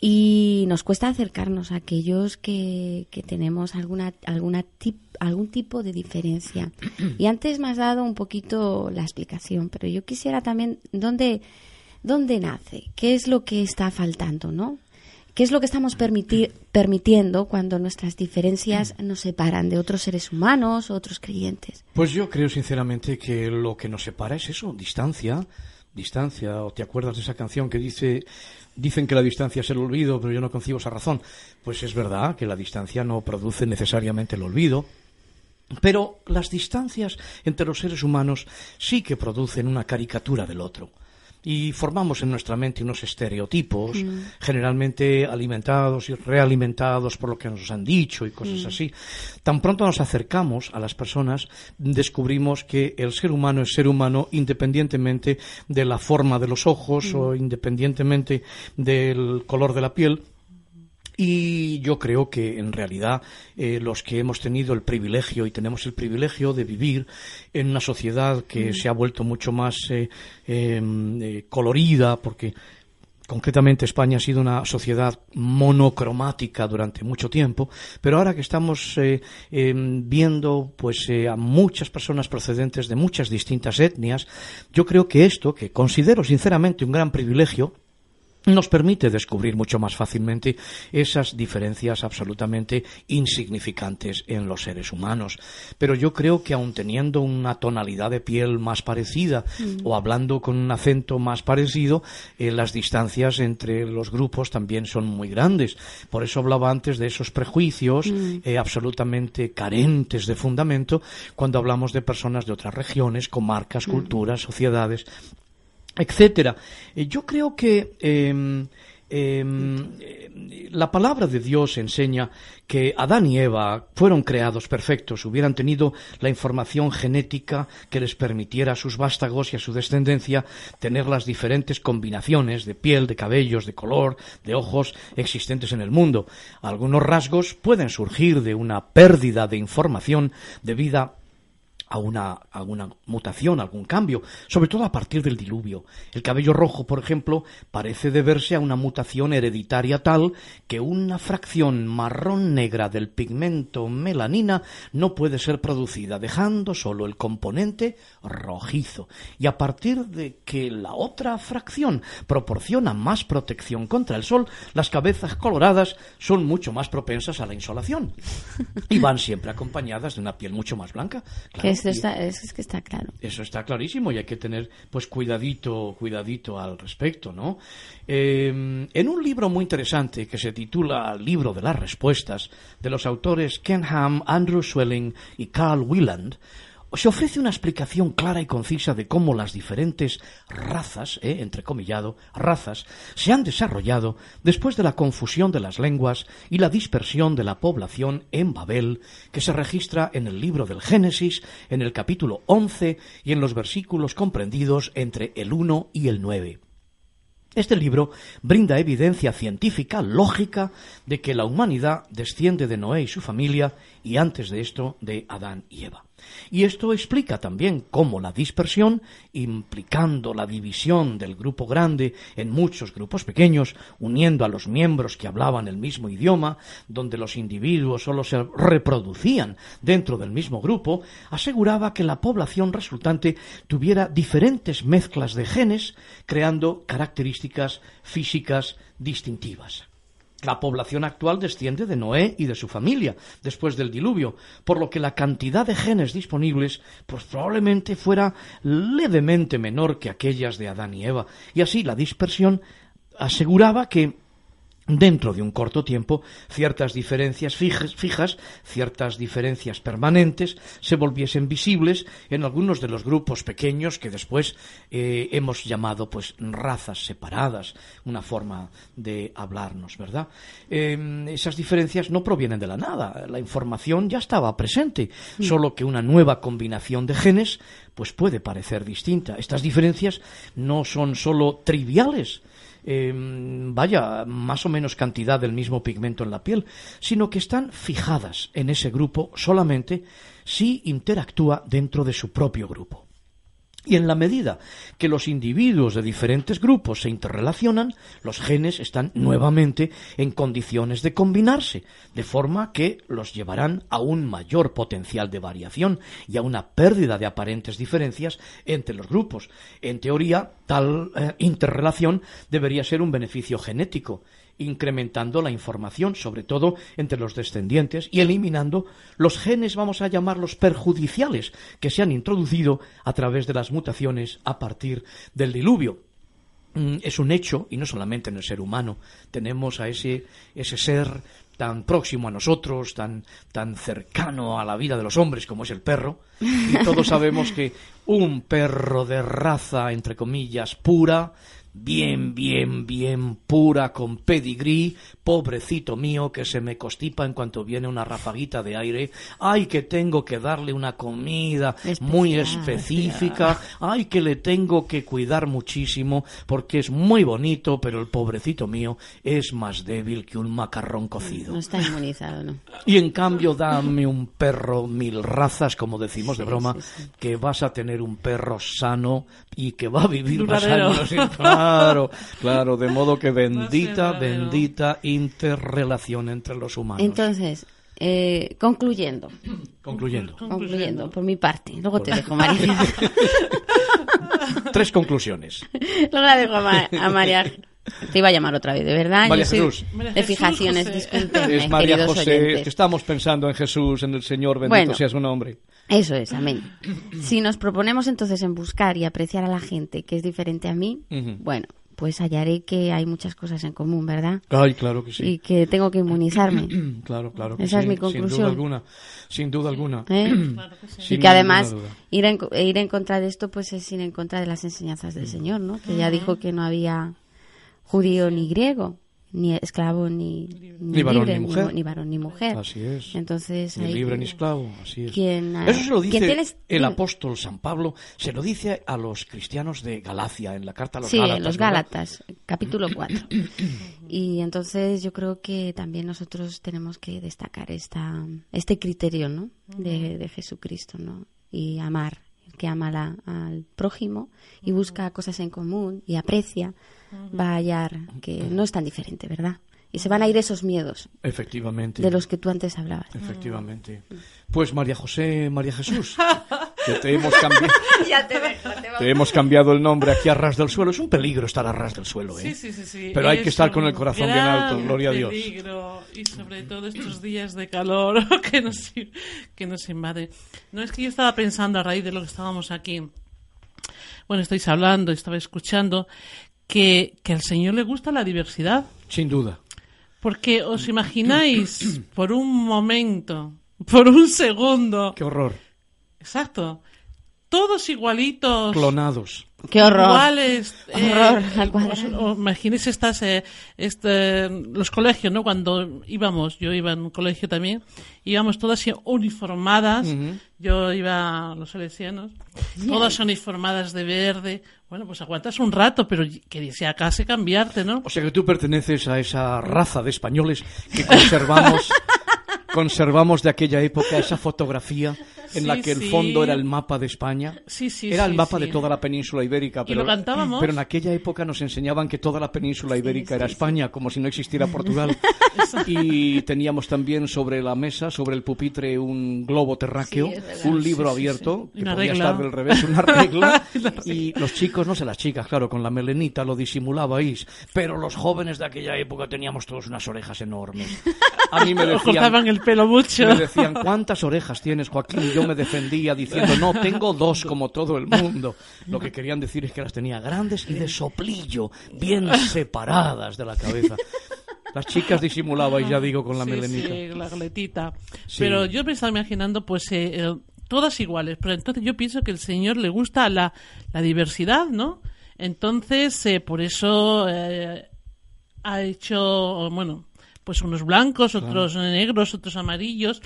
y nos cuesta acercarnos a aquellos que, que tenemos alguna, alguna algún tipo de diferencia. Y antes me has dado un poquito la explicación, pero yo quisiera también, ¿dónde, dónde nace? ¿Qué es lo que está faltando, no? ¿Qué es lo que estamos permitiendo cuando nuestras diferencias nos separan de otros seres humanos o otros creyentes? Pues yo creo sinceramente que lo que nos separa es eso, distancia, distancia. ¿O te acuerdas de esa canción que dice, dicen que la distancia es el olvido, pero yo no concibo esa razón? Pues es verdad que la distancia no produce necesariamente el olvido. Pero las distancias entre los seres humanos sí que producen una caricatura del otro y formamos en nuestra mente unos estereotipos, mm. generalmente alimentados y realimentados por lo que nos han dicho y cosas mm. así. Tan pronto nos acercamos a las personas, descubrimos que el ser humano es ser humano independientemente de la forma de los ojos mm. o independientemente del color de la piel y yo creo que en realidad eh, los que hemos tenido el privilegio y tenemos el privilegio de vivir en una sociedad que mm. se ha vuelto mucho más eh, em, eh, colorida, porque concretamente España ha sido una sociedad monocromática durante mucho tiempo, pero ahora que estamos em, viendo pues a muchas personas procedentes de muchas distintas etnias, yo creo que esto, que considero sinceramente un gran privilegio, nos permite descubrir mucho más fácilmente esas diferencias absolutamente insignificantes en los seres humanos. Pero yo creo que aun teniendo una tonalidad de piel más parecida Mm. o hablando con un acento más parecido, eh, las distancias entre los grupos también son muy grandes. Por eso hablaba antes de esos prejuicios Mm. eh, absolutamente carentes de fundamento cuando hablamos de personas de otras regiones, comarcas, culturas, sociedades etcétera. Eh, Yo creo que em, em, eh, la palabra de Dios enseña que Adán y Eva fueron creados perfectos, hubieran tenido la información genética que les permitiera a sus vástagos y a su descendencia tener las diferentes combinaciones de piel, de cabellos, de color, de ojos existentes en el mundo. Algunos rasgos pueden surgir de una pérdida de información debida a una, a una mutación, a algún cambio, sobre todo a partir del diluvio. El cabello rojo, por ejemplo, parece deberse a una mutación hereditaria tal que una fracción marrón negra del pigmento melanina no puede ser producida, dejando solo el componente rojizo. Y a partir de que la otra fracción proporciona más protección contra el sol, las cabezas coloradas son mucho más propensas a la insolación y van siempre acompañadas de una piel mucho más blanca. Claro, Y- está, es, es que está claro. eso está clarísimo y hay que tener pues cuidadito, cuidadito al respecto, ¿no? Eh, en un libro muy interesante que se titula Libro de las Respuestas, de los autores Ken Ham, Andrew Swelling y Carl Wieland, se ofrece una explicación clara y concisa de cómo las diferentes razas, eh, entrecomillado, razas, se han desarrollado después de la confusión de las lenguas y la dispersión de la población en Babel, que se registra en el libro del Génesis, en el capítulo 11 y en los versículos comprendidos entre el 1 y el 9. Este libro brinda evidencia científica, lógica, de que la humanidad desciende de Noé y su familia y antes de esto de Adán y Eva. Y esto explica también cómo la dispersión, implicando la división del grupo grande en muchos grupos pequeños, uniendo a los miembros que hablaban el mismo idioma, donde los individuos solo se reproducían dentro del mismo grupo, aseguraba que la población resultante tuviera diferentes mezclas de genes, creando características físicas distintivas. La población actual desciende de Noé y de su familia después del diluvio, por lo que la cantidad de genes disponibles pues probablemente fuera levemente menor que aquellas de Adán y Eva, y así la dispersión aseguraba que dentro de un corto tiempo ciertas diferencias fijas, fijas, ciertas diferencias permanentes se volviesen visibles en algunos de los grupos pequeños que después eh, hemos llamado pues razas separadas, una forma de hablarnos, ¿verdad? Eh, esas diferencias no provienen de la nada, la información ya estaba presente, solo que una nueva combinación de genes pues puede parecer distinta. Estas diferencias no son solo triviales, eh, vaya, más o menos cantidad del mismo pigmento en la piel, sino que están fijadas en ese grupo solamente si interactúa dentro de su propio grupo. Y en la medida que los individuos de diferentes grupos se interrelacionan, los genes están nuevamente en condiciones de combinarse, de forma que los llevarán a un mayor potencial de variación y a una pérdida de aparentes diferencias entre los grupos. En teoría, tal eh, interrelación debería ser un beneficio genético, incrementando la información, sobre todo entre los descendientes, y eliminando los genes, vamos a llamarlos perjudiciales, que se han introducido a través de las mutaciones a partir del diluvio. Mm, Es un hecho, y no solamente en el ser humano, tenemos a ese, ese ser tan próximo a nosotros, tan, tan cercano a la vida de los hombres como es el perro, y todos sabemos que un perro de raza, entre comillas, pura, bien, bien, bien pura, con pedigrí, pobrecito mío que se me constipa en cuanto viene una rafaguita de aire, ay que tengo que darle una comida muy específica, ay que le tengo que cuidar muchísimo porque es muy bonito, pero el pobrecito mío es más débil que un macarrón cocido. No está inmunizado, ¿no? Y en cambio, dame un perro mil razas, como decimos de broma, que vas a tener un perro sano y que va a vivir más Duradero. años. Claro, claro, de modo que bendita, bendita interrelación entre los humanos. Entonces, eh, concluyendo. Concluyendo. Concluyendo, por mi parte. Luego te dejo, María. Tres conclusiones. Luego la dejo a, Ma- a María. te iba a llamar otra vez, de verdad. María Jesús. María de fijaciones, José. discúlpenme, Es María queridos José, oyentes. es que estamos pensando en Jesús, en el Señor, bendito Bueno. sea su nombre. Eso es, amén. Si nos proponemos entonces en buscar y apreciar a la gente que es diferente a mí, bueno, pues hallaré que hay muchas cosas en común, ¿verdad? Ay, claro que Y sí. que tengo que inmunizarme. Claro, claro que Esa es mi Sin duda conclusión. alguna. Sin duda alguna. ¿eh? Y que además ir en, ir en contra de esto pues es ir en contra de las enseñanzas del Señor, ¿no? Que ya dijo que no había judío ni griego, ni esclavo ni, Ni varón libre, ni mujer. mu- ni varón ni mujer. Así es. Entonces, Ni libre ni esclavo, así es. Quien, Eso se lo dice tienes- el apóstol San Pablo, se lo dice a los cristianos de Galacia, en la carta a los sí, Gálatas. los ¿verdad? Gálatas, capítulo 4. y entonces yo creo que también nosotros tenemos que destacar esta, este criterio, ¿no? De, de Jesucristo, ¿no? Y amar, el que ama la- al prójimo y busca cosas en común y aprecia, va a hallar que no es tan diferente, ¿verdad? Y se van a ir esos miedos Efectivamente. de los que tú antes hablabas. Efectivamente. Pues María José, María Jesús, que te hemos cambiado. ya te dejo, te Te hemos cambiado el nombre aquí a ras del suelo. Es un peligro estar a ras del suelo, ¿eh? Sí, sí, sí, sí. Pero hay que Es estar con el corazón bien alto, gloria a Dios. peligro, y sobre todo estos días de calor que nos, que nos invade. No es que yo estaba pensando a raíz de lo que estábamos aquí. Bueno, estáis hablando, estaba escuchando que, que al Señor le gusta la diversidad. Sin duda. Porque os imagináis por un momento, por un segundo, Qué horror. exacto, todos igualitos. Clonados. Qué horror. Iguales. eh, Horror al imaginéis estas, eh, este, los colegios, ¿no? Cuando íbamos, yo iba en un colegio también, íbamos todas uniformadas. Yo iba a los salesianos, todas uniformadas de verde. Bueno, pues aguantas un rato, pero que se acase cambiarte, ¿no? O sea que tú perteneces a esa raza de españoles que conservamos, conservamos de aquella época esa fotografía en la Sí, que el sí. fondo era el mapa de España. Sí, sí, Era el sí, mapa de toda la península ibérica. Y Pero, lo cantábamos. pero en aquella época nos enseñaban que toda la península ibérica era España, como si no existiera Portugal. y teníamos también sobre la mesa, sobre el pupitre, un globo terráqueo, un libro abierto, Y que una podía regla. estar del revés, una regla. y los chicos, no sé, las chicas, claro, con la melenita lo disimulabais. Pero los jóvenes de aquella época teníamos todos unas orejas enormes. A mí me decían, cortaban el pelo mucho. me decían, ¿cuántas orejas tienes, Joaquín? Y yo me defendía diciendo, no, tengo dos como todo el mundo. Lo que querían decir es que las tenía grandes y de soplillo, bien separadas de la cabeza. Las chicas disimulabais, ya digo, con la Sí, melenita. sí, la galetita. Sí. Pero yo me estaba imaginando, pues, eh, eh, todas iguales. Pero entonces yo pienso que el Señor le gusta la, la diversidad, ¿no? Entonces, eh, por eso eh, ha hecho, bueno, pues unos blancos, otros negros, otros amarillos.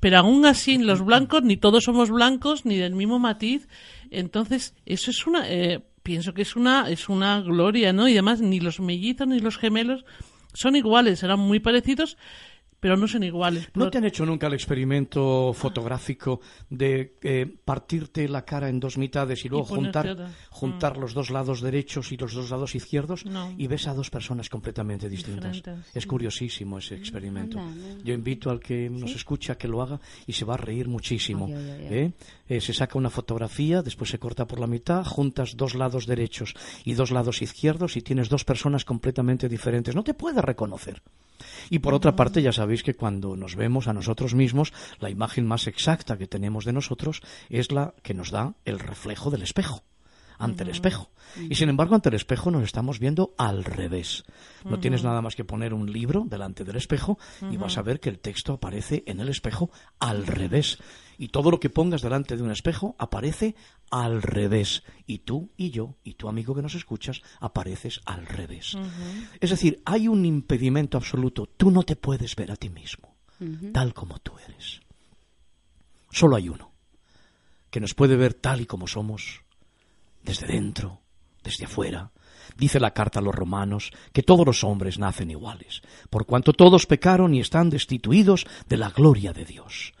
Pero aún así, los blancos, ni todos somos blancos, ni del mismo matiz. Entonces, eso es una... eh, pienso que es una, es una gloria, ¿no? Y además, ni los mellizos ni los gemelos son iguales, serán muy parecidos, pero no son iguales. ¿No te han hecho nunca el experimento fotográfico de eh, partirte la cara en dos mitades y luego juntar, juntar los dos lados derechos y los dos lados izquierdos No. y ves a dos personas completamente distintas? Diferentes, Es curiosísimo ese experimento. Yo invito al que nos escucha a que lo haga y se va a reír muchísimo. Ay, ay, ay, ay. ¿eh? Eh, se saca una fotografía, después se corta por la mitad, juntas dos lados derechos y dos lados izquierdos y tienes dos personas completamente diferentes. No te puedes reconocer. Y por otra parte, ya sabéis que cuando nos vemos a nosotros mismos, la imagen más exacta que tenemos de nosotros es la que nos da el reflejo del espejo ante el espejo. Y sin embargo, ante el espejo nos estamos viendo al revés. No tienes nada más que poner un libro delante del espejo y vas a ver que el texto aparece en el espejo al revés. Y todo lo que pongas delante de un espejo aparece al revés. Y tú y yo y tu amigo que nos escuchas apareces al revés. Es decir, hay un impedimento absoluto. Tú no te puedes ver a ti mismo, tal como tú eres. Solo hay uno, que nos puede ver tal y como somos, desde dentro, desde afuera. Dice la carta a los romanos que todos los hombres nacen iguales, por cuanto todos pecaron y están destituidos de la gloria de Dios.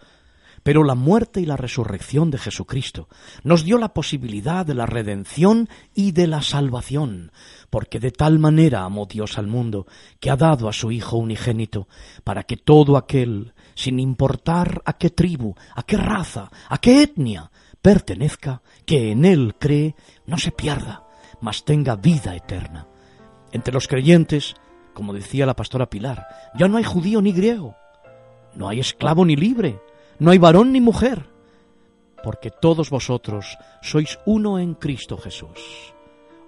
Pero la muerte y la resurrección de Jesucristo nos dio la posibilidad de la redención y de la salvación, porque de tal manera amó Dios al mundo, que ha dado a su Hijo unigénito, para que todo aquel, sin importar a qué tribu, a qué raza, a qué etnia pertenezca, que en él cree, no se pierda, mas tenga vida eterna. Entre los creyentes, como decía la pastora Pilar, ya no hay judío ni griego, no hay esclavo ni libre, no hay varón ni mujer, porque todos vosotros sois uno en Cristo Jesús.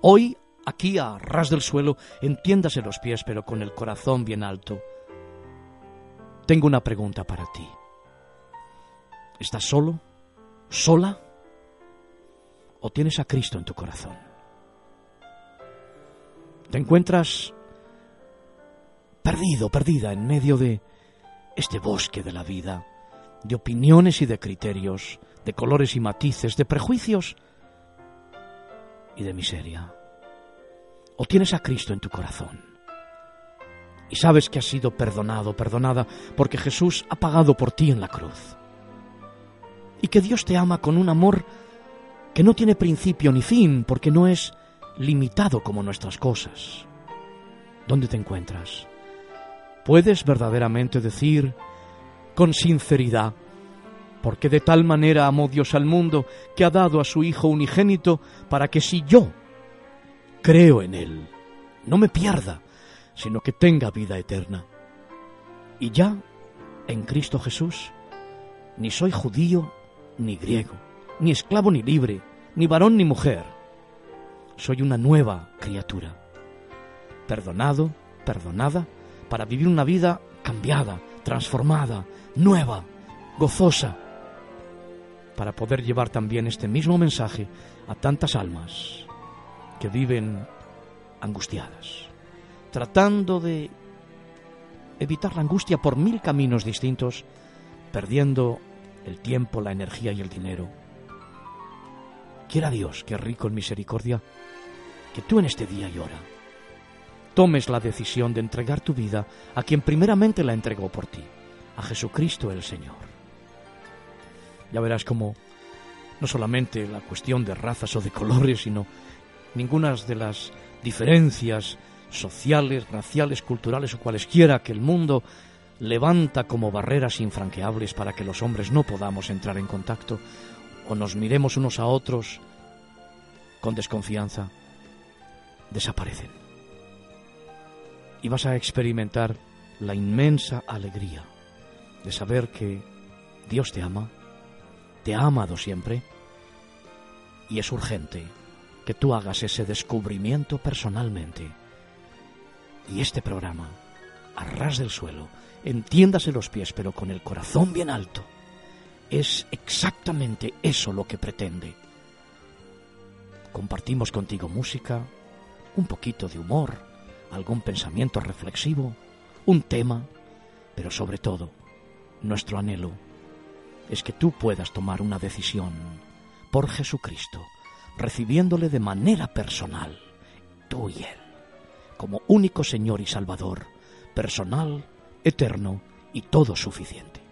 Hoy, aquí a ras del suelo, entiéndase los pies, pero con el corazón bien alto. Tengo una pregunta para ti. ¿Estás solo? ¿Sola? ¿O tienes a Cristo en tu corazón? ¿Te encuentras perdido, perdida en medio de este bosque de la vida, de opiniones y de criterios, de colores y matices, de prejuicios y de miseria? ¿O tienes a Cristo en tu corazón? Y sabes que has sido perdonado, perdonada, porque Jesús ha pagado por ti en la cruz. Y que Dios te ama con un amor que no tiene principio ni fin, porque no es limitado como nuestras cosas. ¿Dónde te encuentras? ¿Puedes verdaderamente decir con sinceridad, porque de tal manera amó Dios al mundo que ha dado a su Hijo unigénito para que si yo creo en Él, no me pierda, sino que tenga vida eterna? Y ya, en Cristo Jesús, ni soy judío ni griego, ni esclavo ni libre, ni varón ni mujer. Soy una nueva criatura, perdonado, perdonada, para vivir una vida cambiada, transformada, nueva, gozosa, para poder llevar también este mismo mensaje a tantas almas que viven angustiadas, tratando de evitar la angustia por mil caminos distintos, perdiendo el tiempo, la energía y el dinero. Quiera Dios, que rico en misericordia, que tú en este día y hora tomes la decisión de entregar tu vida a quien primeramente la entregó por ti, a Jesucristo el Señor. Ya verás cómo no solamente la cuestión de razas o de colores, sino ninguna de las diferencias sociales, raciales, culturales o cualesquiera que el mundo levanta como barreras infranqueables para que los hombres no podamos entrar en contacto o nos miremos unos a otros con desconfianza, desaparecen. Y vas a experimentar la inmensa alegría de saber que Dios te ama, te ha amado siempre, y es urgente que tú hagas ese descubrimiento personalmente. Y este programa, a ras del suelo, entiéndase los pies, pero con el corazón bien alto, es exactamente eso lo que pretende. Compartimos contigo música, un poquito de humor, algún pensamiento reflexivo, un tema, pero sobre todo, nuestro anhelo es que tú puedas tomar una decisión por Jesucristo, recibiéndole de manera personal, tú y Él, como único Señor y Salvador, personal, eterno y todo suficiente.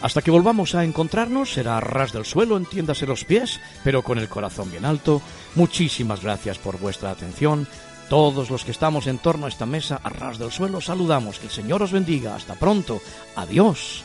Hasta que volvamos a encontrarnos, será ras del suelo, entiéndase los pies, pero con el corazón bien alto. Muchísimas gracias por vuestra atención. Todos los que estamos en torno a esta mesa, a ras del suelo, saludamos. Que el Señor os bendiga. Hasta pronto. Adiós.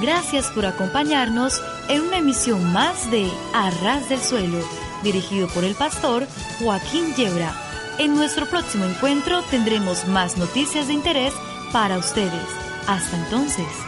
Gracias por acompañarnos en una emisión más de A Ras del Suelo, dirigido por el pastor Joaquín Yebra. En nuestro próximo encuentro tendremos más noticias de interés para ustedes. Hasta entonces.